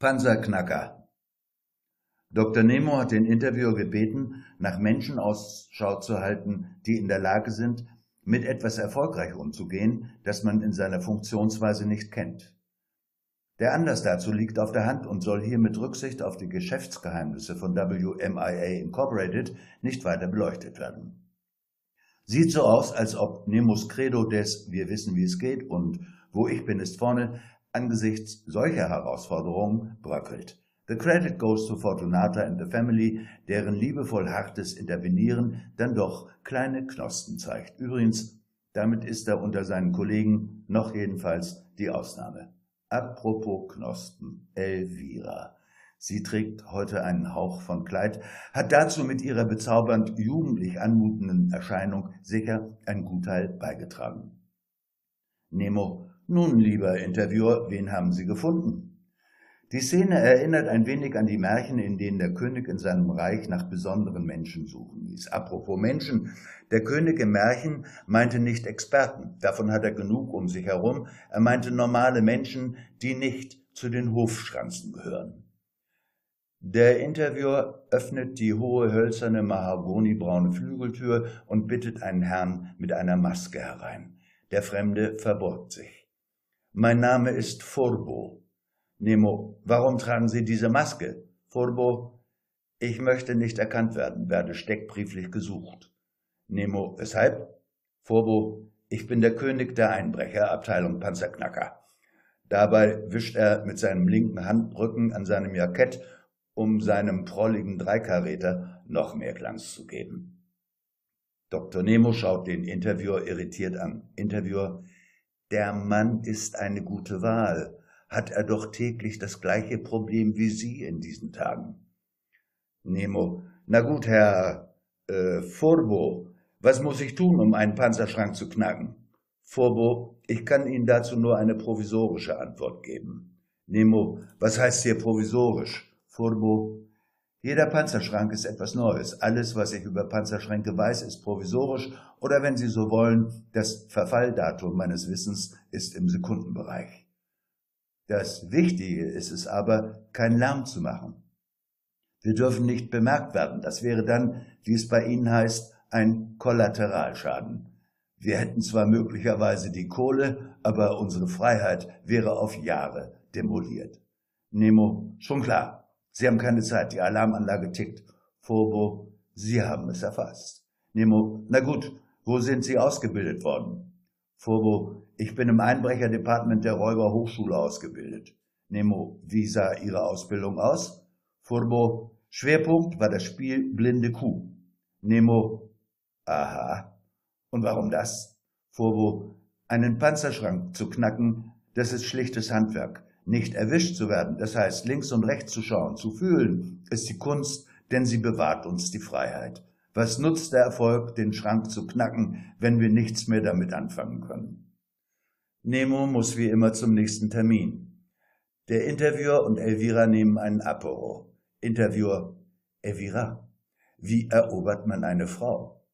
Panzerknacker Dr. Nemo hat den Interviewer gebeten, nach Menschen Ausschau zu halten, die in der Lage sind, mit etwas erfolgreich umzugehen, das man in seiner Funktionsweise nicht kennt. Der Anlass dazu liegt auf der Hand und soll hier mit Rücksicht auf die Geschäftsgeheimnisse von WMIA Incorporated nicht weiter beleuchtet werden. Sieht so aus, als ob Nemos Credo des Wir wissen, wie es geht und Wo ich bin ist vorne angesichts solcher Herausforderungen bröckelt. The credit goes to Fortunata and the family, deren liebevoll hartes Intervenieren dann doch kleine Knospen zeigt. Übrigens, damit ist er unter seinen Kollegen noch jedenfalls die Ausnahme. Apropos Knospen, Elvira. Sie trägt heute einen Hauch von Kleid, hat dazu mit ihrer bezaubernd jugendlich anmutenden Erscheinung sicher ein Gutteil beigetragen. Nemo nun, lieber Interviewer, wen haben Sie gefunden? Die Szene erinnert ein wenig an die Märchen, in denen der König in seinem Reich nach besonderen Menschen suchen ließ. Apropos Menschen, der König im Märchen meinte nicht Experten, davon hat er genug um sich herum, er meinte normale Menschen, die nicht zu den Hofschranzen gehören. Der Interviewer öffnet die hohe hölzerne mahagonibraune Flügeltür und bittet einen Herrn mit einer Maske herein. Der Fremde verbeugt sich. Mein Name ist Furbo. Nemo, warum tragen Sie diese Maske? Furbo, ich möchte nicht erkannt werden, werde steckbrieflich gesucht. Nemo, weshalb? Furbo, ich bin der König der Einbrecher, Abteilung Panzerknacker. Dabei wischt er mit seinem linken Handrücken an seinem Jackett, um seinem prolligen Dreikarräter noch mehr Glanz zu geben. Dr. Nemo schaut den Interviewer irritiert an. Interviewer, der Mann ist eine gute Wahl, hat er doch täglich das gleiche Problem wie Sie in diesen Tagen. Nemo, na gut, Herr äh, Furbo, was muss ich tun, um einen Panzerschrank zu knacken? Furbo, ich kann Ihnen dazu nur eine provisorische Antwort geben. Nemo, was heißt hier provisorisch? Furbo, jeder Panzerschrank ist etwas Neues. Alles, was ich über Panzerschränke weiß, ist provisorisch oder wenn Sie so wollen, das Verfalldatum meines Wissens ist im Sekundenbereich. Das Wichtige ist es aber, keinen Lärm zu machen. Wir dürfen nicht bemerkt werden. Das wäre dann, wie es bei Ihnen heißt, ein Kollateralschaden. Wir hätten zwar möglicherweise die Kohle, aber unsere Freiheit wäre auf Jahre demoliert. Nemo, schon klar. Sie haben keine Zeit, die Alarmanlage tickt. Fobo, Sie haben es erfasst. Nemo, na gut, wo sind Sie ausgebildet worden? Fobo, ich bin im Einbrecherdepartement der Räuber Hochschule ausgebildet. Nemo, wie sah Ihre Ausbildung aus? Furbo, Schwerpunkt war das Spiel Blinde Kuh. Nemo, aha. Und warum das? Furbo, einen Panzerschrank zu knacken, das ist schlichtes Handwerk nicht erwischt zu werden, das heißt links und rechts zu schauen, zu fühlen, ist die Kunst, denn sie bewahrt uns die Freiheit. Was nutzt der Erfolg, den Schrank zu knacken, wenn wir nichts mehr damit anfangen können? Nemo muss wie immer zum nächsten Termin. Der Interviewer und Elvira nehmen einen Apero. Interviewer, Elvira, wie erobert man eine Frau?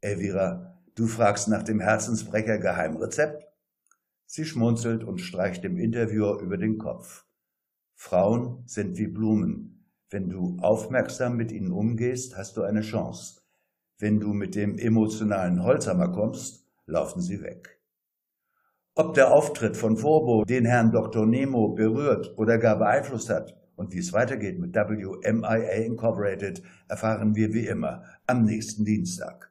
Elvira, du fragst nach dem Herzensbrecher Geheimrezept? Sie schmunzelt und streicht dem Interviewer über den Kopf. Frauen sind wie Blumen. Wenn du aufmerksam mit ihnen umgehst, hast du eine Chance. Wenn du mit dem emotionalen Holzhammer kommst, laufen sie weg. Ob der Auftritt von Forbo den Herrn Dr. Nemo berührt oder gar beeinflusst hat und wie es weitergeht mit WMIA Incorporated, erfahren wir wie immer am nächsten Dienstag.